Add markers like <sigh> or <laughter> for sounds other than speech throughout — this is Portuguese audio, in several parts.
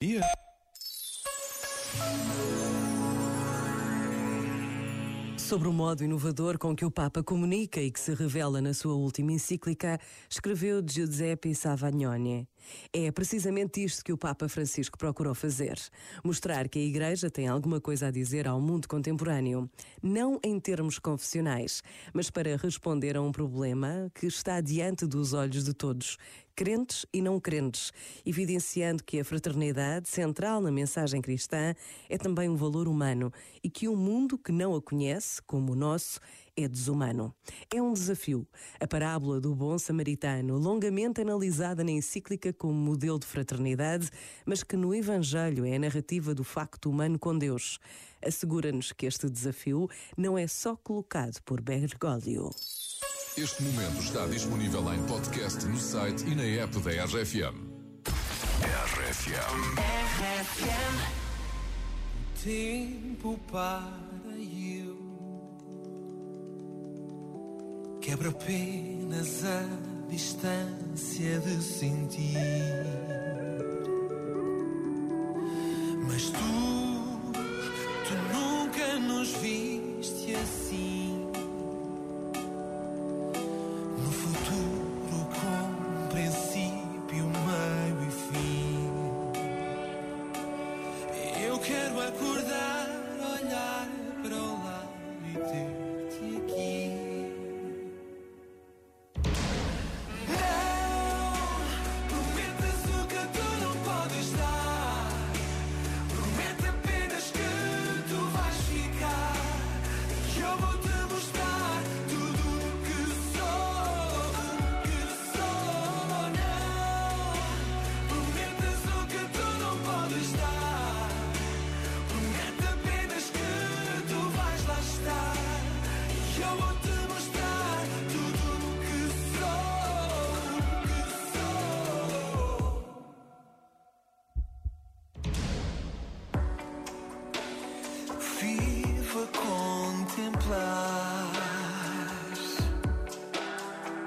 dia. Sobre o modo inovador com que o Papa comunica e que se revela na sua última encíclica, escreveu Giuseppe Savagnoni. É precisamente isto que o Papa Francisco procurou fazer: mostrar que a Igreja tem alguma coisa a dizer ao mundo contemporâneo, não em termos confessionais, mas para responder a um problema que está diante dos olhos de todos, crentes e não crentes, evidenciando que a fraternidade, central na mensagem cristã, é também um valor humano e que um mundo que não a conhece, como o nosso, é desumano. É um desafio. A parábola do bom samaritano, longamente analisada na encíclica como modelo de fraternidade, mas que no Evangelho é a narrativa do facto humano com Deus, assegura-nos que este desafio não é só colocado por Bergoglio. Este momento está disponível em podcast no site e na app da RFM. RFM. tempo para quebra apenas a distância de sentir.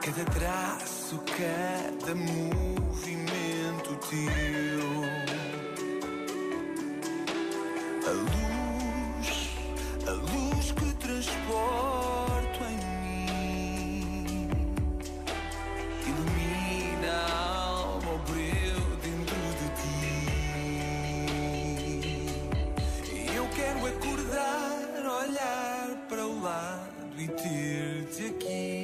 Cada traço, cada movimento teu. A luz, a luz que transporto em mim ilumina a alma, o brilho dentro de ti. Eu quero acordar, olhar para o lado e ter-te aqui.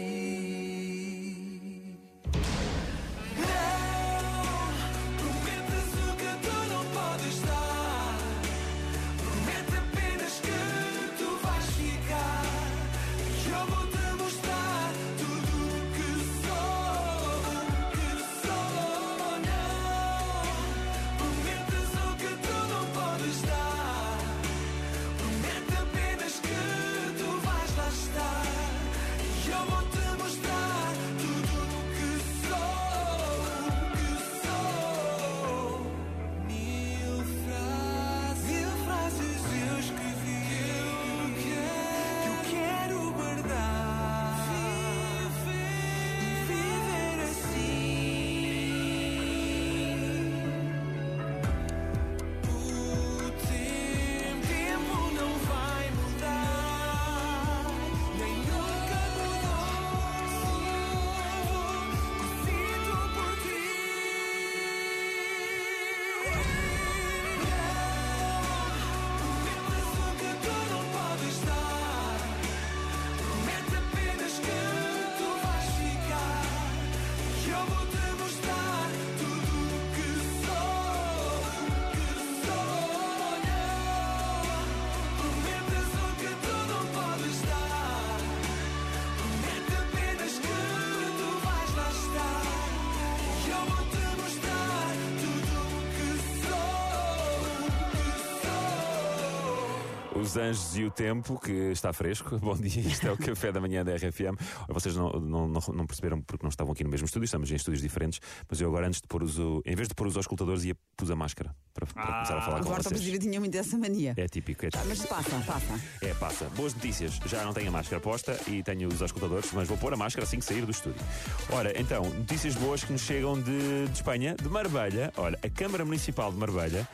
Os Anjos e o Tempo, que está fresco. <laughs> Bom dia, isto é o café da manhã da RFM. Vocês não, não, não, perceberam porque não estavam aqui no mesmo estúdio, estamos em estúdios diferentes, mas eu agora, antes de pôr os. Em vez de pôr os auscultadores, ia pus a máscara para, para começar a falar com vocês. Operativa tinha muito essa mania. É típico, é típico. Mas passa, passa. É, passa. Boas notícias. Já não tenho a máscara posta e tenho os auscultadores, mas vou pôr a máscara assim que sair do estúdio. Ora, então, notícias boas que nos chegam de, de Espanha, de Marbella. Olha, a Câmara Municipal de Marbella